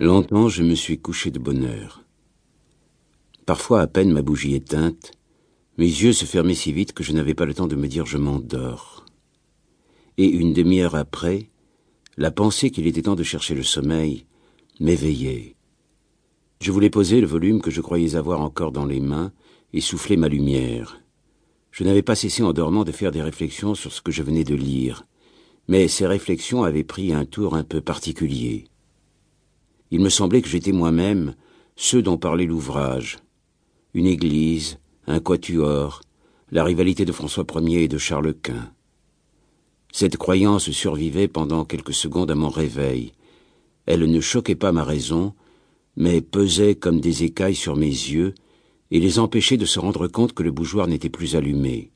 Longtemps je me suis couché de bonne heure. Parfois, à peine ma bougie éteinte, mes yeux se fermaient si vite que je n'avais pas le temps de me dire je m'endors. Et une demi-heure après, la pensée qu'il était temps de chercher le sommeil m'éveillait. Je voulais poser le volume que je croyais avoir encore dans les mains et souffler ma lumière. Je n'avais pas cessé en dormant de faire des réflexions sur ce que je venais de lire, mais ces réflexions avaient pris un tour un peu particulier. Il me semblait que j'étais moi-même ceux dont parlait l'ouvrage. Une église, un quatuor, la rivalité de François Ier et de Charles Quint. Cette croyance survivait pendant quelques secondes à mon réveil. Elle ne choquait pas ma raison, mais pesait comme des écailles sur mes yeux et les empêchait de se rendre compte que le bougeoir n'était plus allumé.